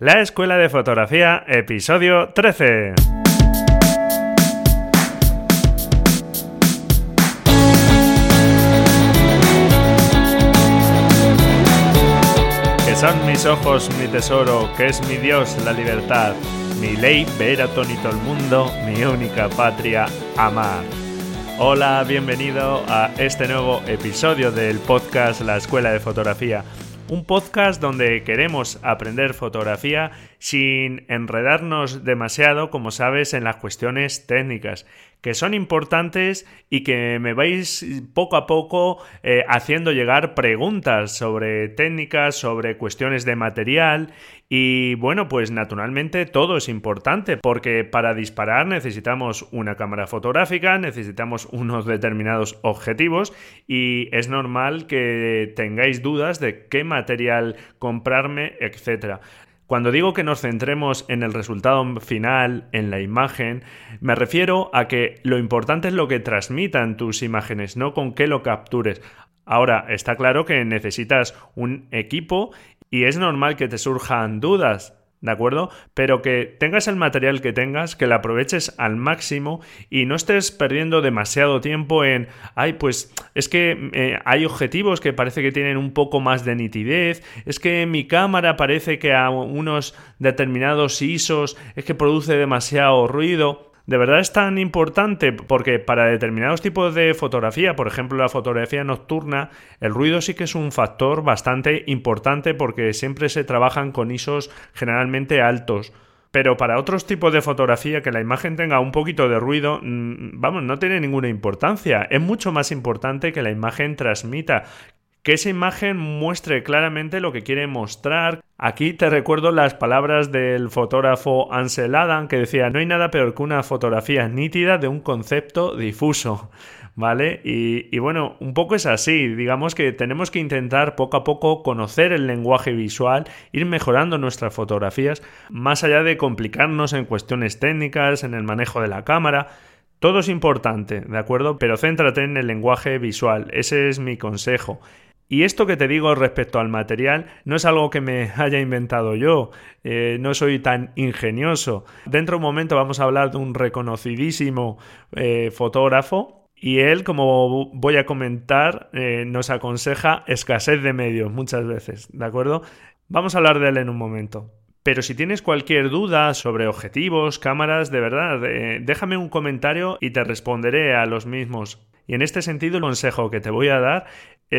La Escuela de Fotografía, episodio 13. Que son mis ojos mi tesoro, que es mi Dios la libertad, mi ley ver a todo el mundo, mi única patria amar. Hola, bienvenido a este nuevo episodio del podcast La Escuela de Fotografía un podcast donde queremos aprender fotografía sin enredarnos demasiado, como sabes, en las cuestiones técnicas, que son importantes y que me vais poco a poco eh, haciendo llegar preguntas sobre técnicas, sobre cuestiones de material y bueno, pues naturalmente todo es importante porque para disparar necesitamos una cámara fotográfica, necesitamos unos determinados objetivos y es normal que tengáis dudas de qué material comprarme, etcétera. Cuando digo que nos centremos en el resultado final, en la imagen, me refiero a que lo importante es lo que transmitan tus imágenes, no con qué lo captures. Ahora, está claro que necesitas un equipo y es normal que te surjan dudas, ¿de acuerdo? Pero que tengas el material que tengas, que lo aproveches al máximo y no estés perdiendo demasiado tiempo en, ay, pues es que eh, hay objetivos que parece que tienen un poco más de nitidez, es que mi cámara parece que a unos determinados ISOs es que produce demasiado ruido. ¿De verdad es tan importante? Porque para determinados tipos de fotografía, por ejemplo la fotografía nocturna, el ruido sí que es un factor bastante importante porque siempre se trabajan con ISOs generalmente altos. Pero para otros tipos de fotografía que la imagen tenga un poquito de ruido, mm, vamos, no tiene ninguna importancia. Es mucho más importante que la imagen transmita, que esa imagen muestre claramente lo que quiere mostrar. Aquí te recuerdo las palabras del fotógrafo Ansel Adam que decía, no hay nada peor que una fotografía nítida de un concepto difuso. ¿Vale? Y, y, bueno, un poco es así. Digamos que tenemos que intentar poco a poco conocer el lenguaje visual, ir mejorando nuestras fotografías, más allá de complicarnos en cuestiones técnicas, en el manejo de la cámara. Todo es importante, ¿de acuerdo? Pero céntrate en el lenguaje visual. Ese es mi consejo. Y esto que te digo respecto al material no es algo que me haya inventado yo, eh, no soy tan ingenioso. Dentro de un momento vamos a hablar de un reconocidísimo eh, fotógrafo y él, como voy a comentar, eh, nos aconseja escasez de medios muchas veces, ¿de acuerdo? Vamos a hablar de él en un momento. Pero si tienes cualquier duda sobre objetivos, cámaras, de verdad, déjame un comentario y te responderé a los mismos. Y en este sentido, el consejo que te voy a dar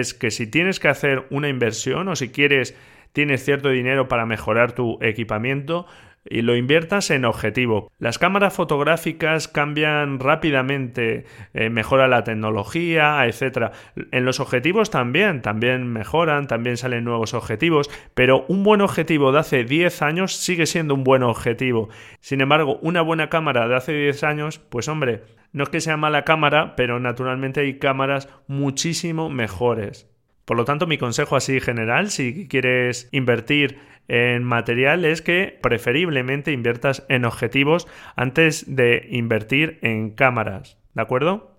es que si tienes que hacer una inversión o si quieres, tienes cierto dinero para mejorar tu equipamiento, y lo inviertas en objetivo. Las cámaras fotográficas cambian rápidamente, eh, mejora la tecnología, etc. En los objetivos también, también mejoran, también salen nuevos objetivos, pero un buen objetivo de hace 10 años sigue siendo un buen objetivo. Sin embargo, una buena cámara de hace 10 años, pues hombre, no es que sea mala cámara, pero naturalmente hay cámaras muchísimo mejores. Por lo tanto, mi consejo así general, si quieres invertir en material, es que preferiblemente inviertas en objetivos antes de invertir en cámaras. ¿De acuerdo?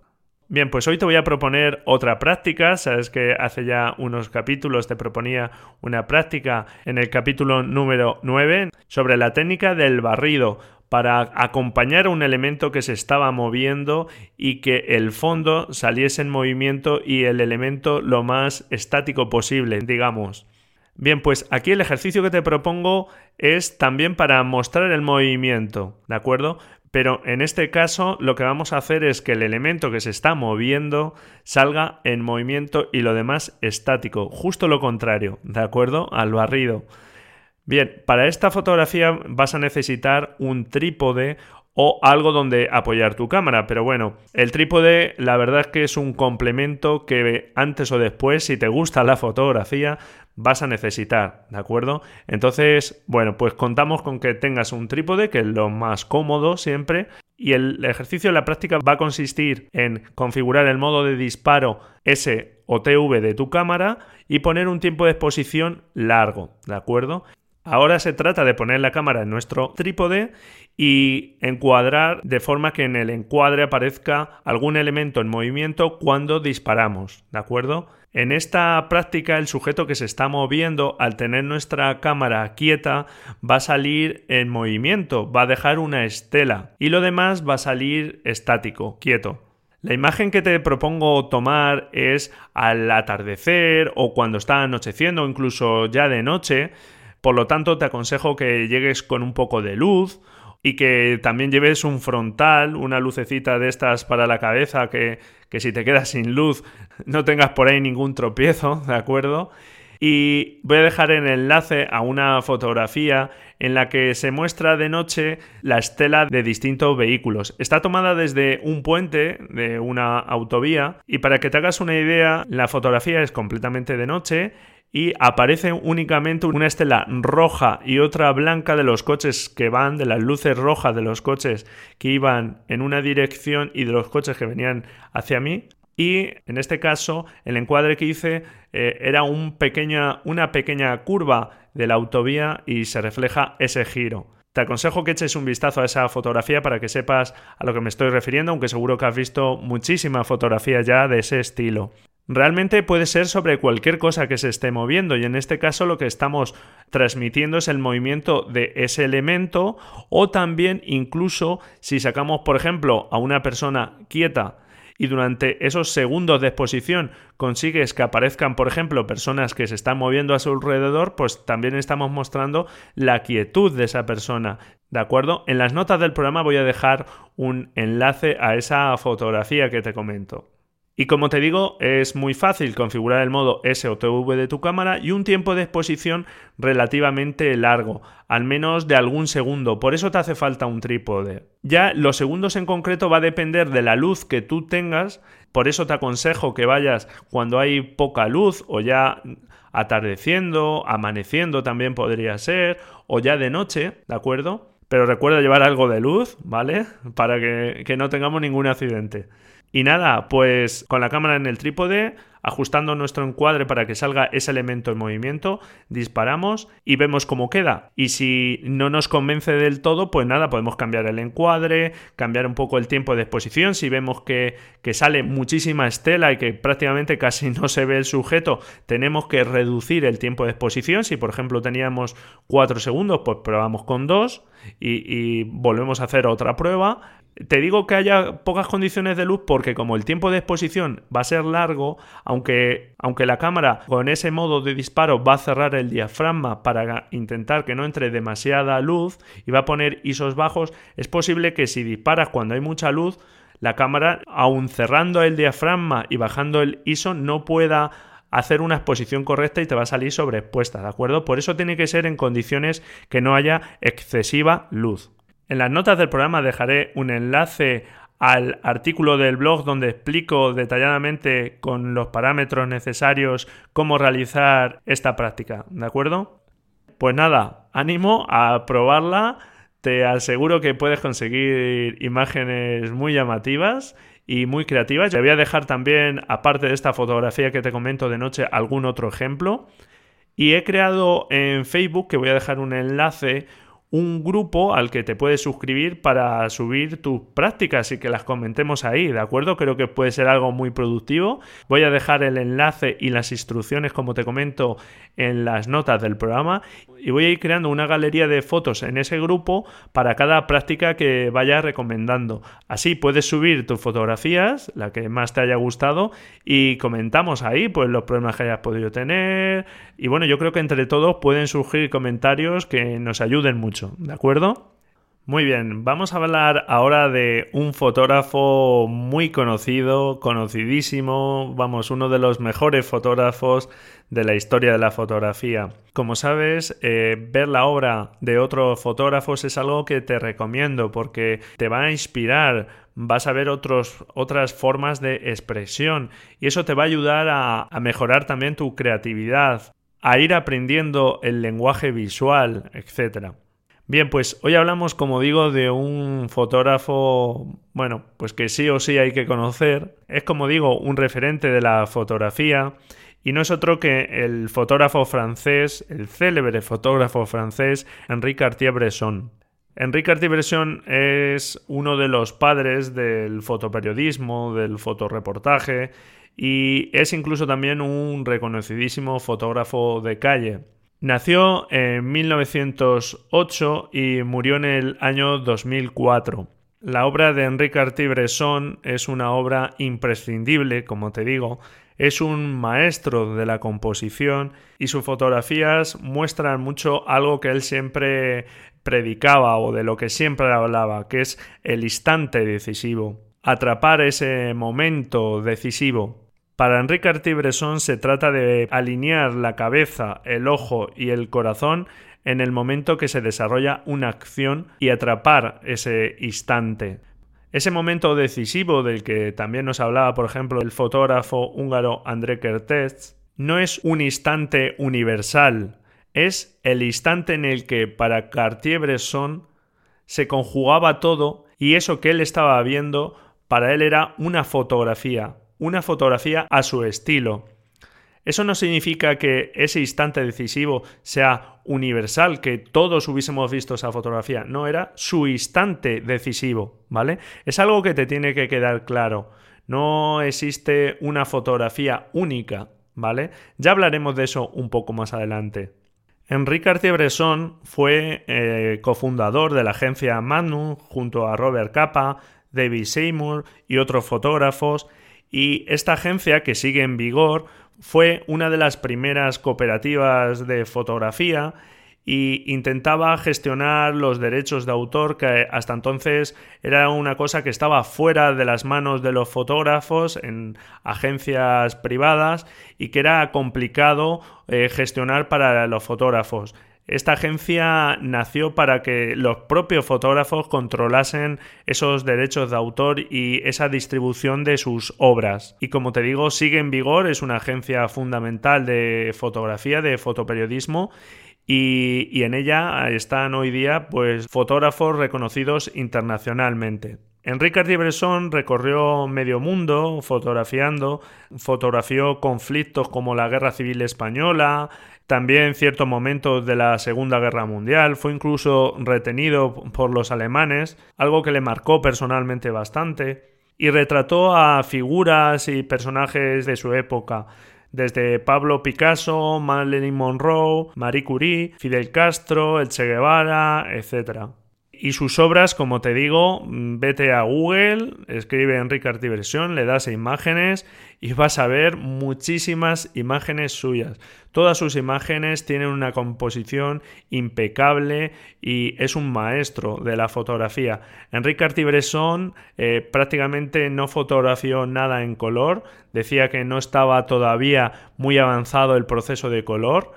Bien, pues hoy te voy a proponer otra práctica. Sabes que hace ya unos capítulos te proponía una práctica en el capítulo número 9 sobre la técnica del barrido para acompañar un elemento que se estaba moviendo y que el fondo saliese en movimiento y el elemento lo más estático posible, digamos. Bien, pues aquí el ejercicio que te propongo es también para mostrar el movimiento, ¿de acuerdo? Pero en este caso lo que vamos a hacer es que el elemento que se está moviendo salga en movimiento y lo demás estático, justo lo contrario, ¿de acuerdo? Al barrido. Bien, para esta fotografía vas a necesitar un trípode o algo donde apoyar tu cámara. Pero bueno, el trípode la verdad es que es un complemento que antes o después, si te gusta la fotografía, vas a necesitar, ¿de acuerdo? Entonces, bueno, pues contamos con que tengas un trípode, que es lo más cómodo siempre. Y el ejercicio la práctica va a consistir en configurar el modo de disparo S o TV de tu cámara y poner un tiempo de exposición largo, ¿de acuerdo? Ahora se trata de poner la cámara en nuestro trípode y encuadrar de forma que en el encuadre aparezca algún elemento en movimiento cuando disparamos, ¿de acuerdo? En esta práctica el sujeto que se está moviendo al tener nuestra cámara quieta va a salir en movimiento, va a dejar una estela y lo demás va a salir estático, quieto. La imagen que te propongo tomar es al atardecer o cuando está anocheciendo incluso ya de noche, por lo tanto te aconsejo que llegues con un poco de luz y que también lleves un frontal, una lucecita de estas para la cabeza, que, que si te quedas sin luz no tengas por ahí ningún tropiezo, ¿de acuerdo? Y voy a dejar el enlace a una fotografía en la que se muestra de noche la estela de distintos vehículos. Está tomada desde un puente de una autovía y para que te hagas una idea, la fotografía es completamente de noche y aparece únicamente una estela roja y otra blanca de los coches que van, de las luces rojas de los coches que iban en una dirección y de los coches que venían hacia mí. Y en este caso, el encuadre que hice eh, era un una pequeña curva de la autovía y se refleja ese giro. Te aconsejo que eches un vistazo a esa fotografía para que sepas a lo que me estoy refiriendo, aunque seguro que has visto muchísimas fotografías ya de ese estilo. Realmente puede ser sobre cualquier cosa que se esté moviendo y en este caso lo que estamos transmitiendo es el movimiento de ese elemento o también incluso si sacamos por ejemplo a una persona quieta y durante esos segundos de exposición consigues que aparezcan, por ejemplo, personas que se están moviendo a su alrededor, pues también estamos mostrando la quietud de esa persona. ¿De acuerdo? En las notas del programa voy a dejar un enlace a esa fotografía que te comento. Y como te digo, es muy fácil configurar el modo SOTV de tu cámara y un tiempo de exposición relativamente largo, al menos de algún segundo, por eso te hace falta un trípode. Ya los segundos en concreto va a depender de la luz que tú tengas, por eso te aconsejo que vayas cuando hay poca luz o ya atardeciendo, amaneciendo también podría ser, o ya de noche, ¿de acuerdo? Pero recuerda llevar algo de luz, ¿vale? Para que, que no tengamos ningún accidente. Y nada, pues con la cámara en el trípode, ajustando nuestro encuadre para que salga ese elemento en movimiento, disparamos y vemos cómo queda. Y si no nos convence del todo, pues nada, podemos cambiar el encuadre, cambiar un poco el tiempo de exposición. Si vemos que, que sale muchísima estela y que prácticamente casi no se ve el sujeto, tenemos que reducir el tiempo de exposición. Si por ejemplo teníamos 4 segundos, pues probamos con 2 y volvemos a hacer otra prueba te digo que haya pocas condiciones de luz porque como el tiempo de exposición va a ser largo, aunque, aunque la cámara con ese modo de disparo va a cerrar el diafragma para intentar que no entre demasiada luz y va a poner ISOs bajos, es posible que si disparas cuando hay mucha luz, la cámara, aun cerrando el diafragma y bajando el ISO, no pueda hacer una exposición correcta y te va a salir sobreexpuesta, ¿de acuerdo? Por eso tiene que ser en condiciones que no haya excesiva luz. En las notas del programa dejaré un enlace al artículo del blog donde explico detalladamente con los parámetros necesarios cómo realizar esta práctica, ¿de acuerdo? Pues nada, ánimo a probarla, te aseguro que puedes conseguir imágenes muy llamativas y muy creativas. Te voy a dejar también, aparte de esta fotografía que te comento de noche, algún otro ejemplo. Y he creado en Facebook, que voy a dejar un enlace, un grupo al que te puedes suscribir para subir tus prácticas y que las comentemos ahí, ¿de acuerdo? Creo que puede ser algo muy productivo. Voy a dejar el enlace y las instrucciones, como te comento, en las notas del programa y voy a ir creando una galería de fotos en ese grupo para cada práctica que vaya recomendando. Así puedes subir tus fotografías, la que más te haya gustado, y comentamos ahí pues los problemas que hayas podido tener. Y bueno, yo creo que entre todos pueden surgir comentarios que nos ayuden ¿de acuerdo? Muy bien, vamos a hablar ahora de un fotógrafo muy conocido, conocidísimo, vamos, uno de los mejores fotógrafos de la historia de la fotografía. Como sabes, eh, ver la obra de otros fotógrafos es algo que te recomiendo porque te va a inspirar, vas a ver otras formas de expresión y eso te va a ayudar a, a mejorar también tu creatividad, a ir aprendiendo el lenguaje visual, etcétera. Bien, pues hoy hablamos, como digo, de un fotógrafo, bueno, pues que sí o sí hay que conocer. Es, como digo, un referente de la fotografía y no es otro que el fotógrafo francés, el célebre fotógrafo francés Henri Cartier-Bresson. Henri Cartier-Bresson es uno de los padres del fotoperiodismo, del fotoreportaje y es incluso también un reconocidísimo fotógrafo de calle. Nació en 1908 y murió en el año 2004. La obra de Henri Cartier-Bresson es una obra imprescindible, como te digo, es un maestro de la composición y sus fotografías muestran mucho algo que él siempre predicaba o de lo que siempre hablaba, que es el instante decisivo, atrapar ese momento decisivo. Para Enrique Cartier-Bresson se trata de alinear la cabeza, el ojo y el corazón en el momento que se desarrolla una acción y atrapar ese instante. Ese momento decisivo del que también nos hablaba, por ejemplo, el fotógrafo húngaro André Kertész, no es un instante universal, es el instante en el que para Cartier-Bresson se conjugaba todo y eso que él estaba viendo para él era una fotografía, una fotografía a su estilo. Eso no significa que ese instante decisivo sea universal, que todos hubiésemos visto esa fotografía. No, era su instante decisivo, ¿vale? Es algo que te tiene que quedar claro. No existe una fotografía única, ¿vale? Ya hablaremos de eso un poco más adelante. Enrique Cartier-Bresson fue eh, cofundador de la agencia Magnum junto a Robert Capa, David Seymour y otros fotógrafos y esta agencia que sigue en vigor fue una de las primeras cooperativas de fotografía y intentaba gestionar los derechos de autor que hasta entonces era una cosa que estaba fuera de las manos de los fotógrafos en agencias privadas y que era complicado eh, gestionar para los fotógrafos. Esta agencia nació para que los propios fotógrafos controlasen esos derechos de autor y esa distribución de sus obras. Y como te digo, sigue en vigor, es una agencia fundamental de fotografía, de fotoperiodismo y, en ella están hoy día pues fotógrafos reconocidos internacionalmente. Enrique Cartier-Bresson recorrió medio mundo fotografiando, fotografió conflictos como la Guerra Civil Española, también ciertos momentos de la Segunda Guerra Mundial, fue incluso retenido por los alemanes, algo que le marcó personalmente bastante, y retrató a figuras y personajes de su época, desde Pablo Picasso, Marilyn Monroe, Marie Curie, Fidel Castro, el Che Guevara, etc. Y sus obras, como te digo, vete a Google, escribe Enrique Artiversión, le das imágenes y vas a ver muchísimas imágenes suyas. Todas sus imágenes tienen una composición impecable y es un maestro de la fotografía. Enrique Cartier-Bresson eh, prácticamente no fotografió nada en color, decía que no estaba todavía muy avanzado el proceso de color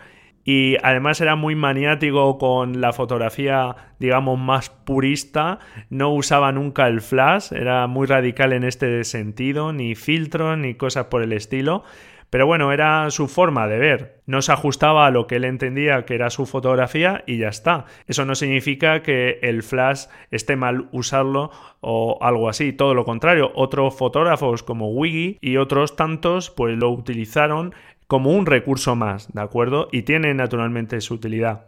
y además era muy maniático con la fotografía, digamos, más purista, no usaba nunca el flash, era muy radical en este sentido, ni filtro ni cosas por el estilo. Pero bueno, era su forma de ver. No se ajustaba a lo que él entendía que era su fotografía y ya está. Eso no significa que el flash esté mal usarlo o algo así. Todo lo contrario, otros fotógrafos como Wiggy y otros tantos pues lo utilizaron como un recurso más, ¿de acuerdo? Y tiene naturalmente su utilidad.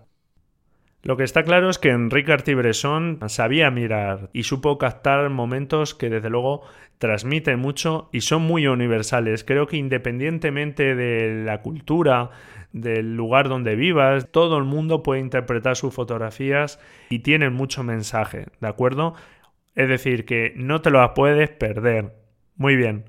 Lo que está claro es que Enrique Artibresson sabía mirar y supo captar momentos que desde luego transmiten mucho y son muy universales. Creo que independientemente de la cultura, del lugar donde vivas, todo el mundo puede interpretar sus fotografías y tienen mucho mensaje, ¿de acuerdo? Es decir, que no te lo puedes perder. Muy bien.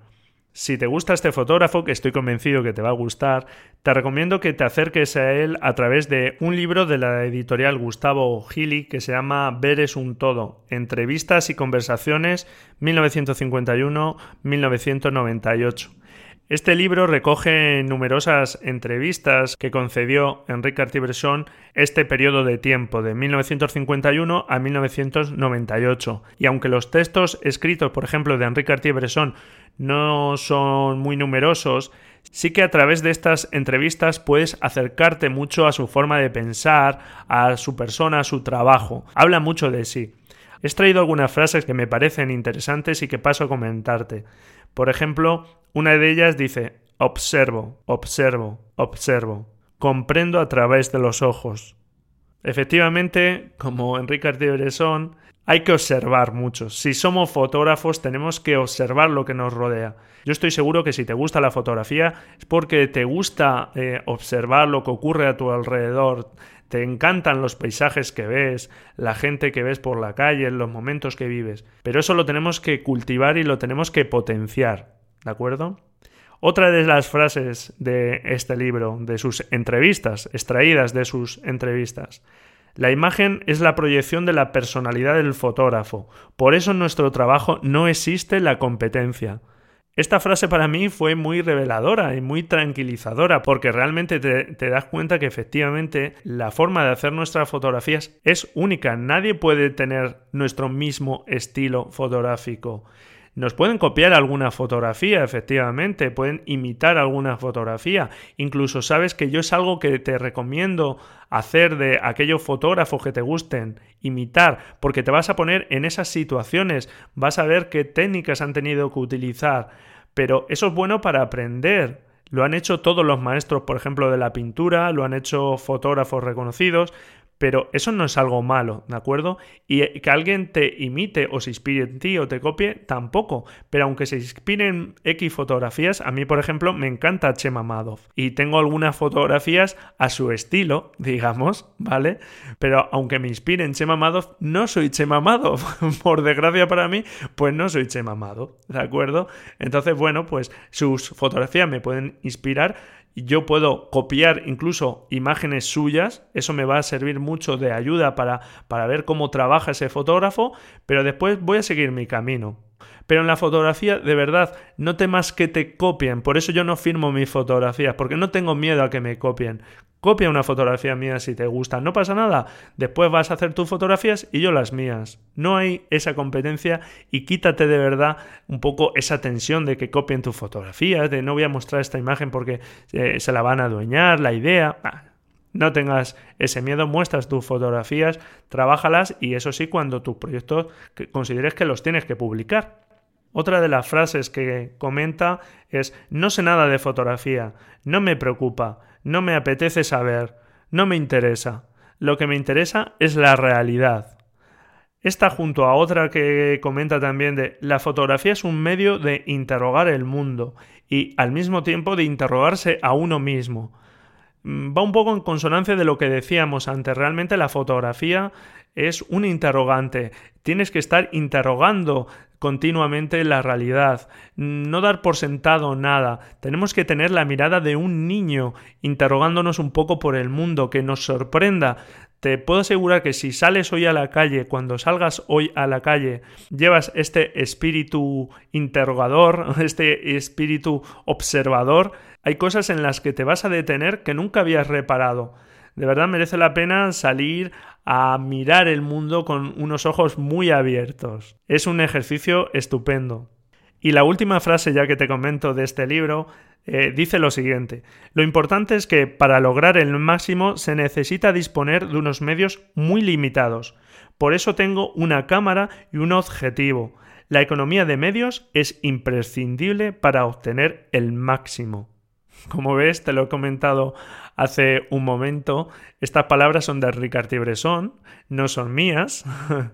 Si te gusta este fotógrafo, que estoy convencido que te va a gustar, te recomiendo que te acerques a él a través de un libro de la editorial Gustavo Gili que se llama Ver es un todo, entrevistas y conversaciones 1951-1998. Este libro recoge numerosas entrevistas que concedió Enrique Cartier-Bresson este periodo de tiempo, de 1951 a 1998. Y aunque los textos escritos, por ejemplo, de Enrique Cartier-Bresson no son muy numerosos, sí que a través de estas entrevistas puedes acercarte mucho a su forma de pensar, a su persona, a su trabajo. Habla mucho de sí. He traído algunas frases que me parecen interesantes y que paso a comentarte. Por ejemplo, una de ellas dice, observo, observo, observo. Comprendo a través de los ojos. Efectivamente, como Enrique Artibresson, hay que observar mucho. Si somos fotógrafos, tenemos que observar lo que nos rodea. Yo estoy seguro que si te gusta la fotografía es porque te gusta eh, observar lo que ocurre a tu alrededor, te encantan los paisajes que ves, la gente que ves por la calle, los momentos que vives. Pero eso lo tenemos que cultivar y lo tenemos que potenciar. ¿De acuerdo? Otra de las frases de este libro, de sus entrevistas, extraídas de sus entrevistas. La imagen es la proyección de la personalidad del fotógrafo. Por eso en nuestro trabajo no existe la competencia. Esta frase para mí fue muy reveladora y muy tranquilizadora porque realmente te, das cuenta que efectivamente la forma de hacer nuestras fotografías es única. Nadie puede tener nuestro mismo estilo fotográfico. Nos pueden copiar alguna fotografía, efectivamente, pueden imitar alguna fotografía. Incluso sabes que yo es algo que te recomiendo hacer de aquellos fotógrafos que te gusten, imitar, porque te vas a poner en esas situaciones, vas a ver qué técnicas han tenido que utilizar. Pero eso es bueno para aprender. Lo han hecho todos los maestros, por ejemplo, de la pintura, lo han hecho fotógrafos reconocidos, pero eso no es algo malo, ¿de acuerdo? Y que alguien te imite o se inspire en ti o te copie, tampoco. Pero aunque se inspire en X fotografías, a mí, por ejemplo, me encanta Chema Madoff. Y tengo algunas fotografías a su estilo, digamos, ¿vale? Pero aunque me inspire en Chema Madoff, no soy Chema Madoff. por desgracia para mí, pues no soy Chema Madoff, ¿de acuerdo? Entonces, bueno, pues sus fotografías me pueden inspirar yo puedo copiar incluso imágenes suyas, eso me va a servir mucho de ayuda para, para ver cómo trabaja ese fotógrafo, pero después voy a seguir mi camino. Pero en la fotografía, de verdad, no temas que te copien. Por eso yo no firmo mis fotografías, porque no tengo miedo a que me copien. Copia una fotografía mía si te gusta, no pasa nada. Después vas a hacer tus fotografías y yo las mías. No hay esa competencia y quítate de verdad un poco esa tensión de que copien tus fotografías, de no voy a mostrar esta imagen porque eh, se la van a adueñar, la idea. no tengas ese miedo, muestras tus fotografías, trabájalas y eso sí cuando tus proyectos consideres que los tienes que publicar. Otra de las frases que comenta es no sé nada de fotografía, no me preocupa, no me apetece saber, no me interesa. Lo que me interesa es la realidad. Esta junto a otra que comenta también de la fotografía es un medio de interrogar el mundo y al mismo tiempo de interrogarse a uno mismo. Mm, va un poco en consonancia de lo que decíamos antes. Realmente la fotografía es un interrogante. Tienes que estar interrogando continuamente la realidad, no dar por sentado nada. Tenemos que tener la mirada de un niño interrogándonos un poco por el mundo, que nos sorprenda. Te puedo asegurar que si sales hoy a la calle, cuando salgas hoy a la calle, llevas este espíritu interrogador, este espíritu observador, hay cosas en las que te vas a detener que nunca habías reparado. De verdad merece la pena salir a mirar el mundo con unos ojos muy abiertos. Es un ejercicio estupendo. Y la última frase ya que te comento de este libro eh, dice lo siguiente. Lo importante es que para lograr el máximo se necesita disponer de unos medios muy limitados. Por eso tengo una cámara y un objetivo. La economía de medios es imprescindible para obtener el máximo. Como ves, te lo he comentado hace un momento, estas palabras son de Ricard Bresson, no son mías,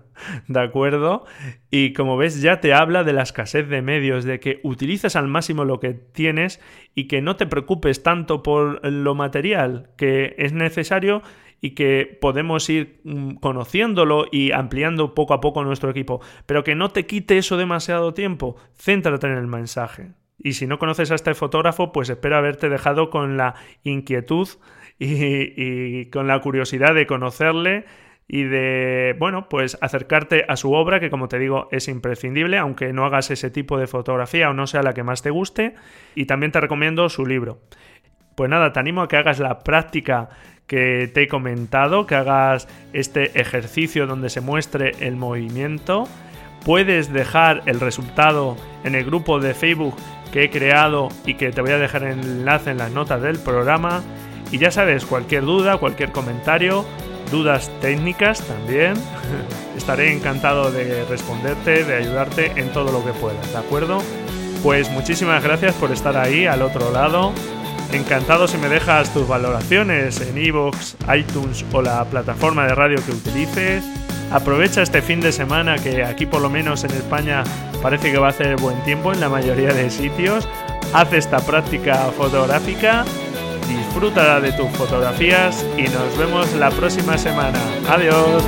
¿de acuerdo? Y como ves, ya te habla de la escasez de medios, de que utilices al máximo lo que tienes y que no te preocupes tanto por lo material, que es necesario y que podemos ir mm, conociéndolo y ampliando poco a poco nuestro equipo, pero que no te quite eso demasiado tiempo, céntrate en el mensaje. Y si no conoces a este fotógrafo, pues espero haberte dejado con la inquietud y, con la curiosidad de conocerle y de, bueno, pues acercarte a su obra, que como te digo es imprescindible, aunque no hagas ese tipo de fotografía o no sea la que más te guste. Y también te recomiendo su libro. Pues nada, te animo a que hagas la práctica que te he comentado, que hagas este ejercicio donde se muestre el movimiento. Puedes dejar el resultado en el grupo de Facebook que he creado y que te voy a dejar el enlace en las notas del programa. Y ya sabes, cualquier duda, cualquier comentario, dudas técnicas también, estaré encantado de responderte, de ayudarte en todo lo que pueda, ¿de acuerdo? Pues muchísimas gracias por estar ahí al otro lado. Encantado si me dejas tus valoraciones en iVoox, iTunes o la plataforma de radio que utilices. Aprovecha este fin de semana que aquí por lo menos en España parece que va a hacer buen tiempo en la mayoría de sitios. Haz esta práctica fotográfica, disfruta de tus fotografías y nos vemos la próxima semana. Adiós.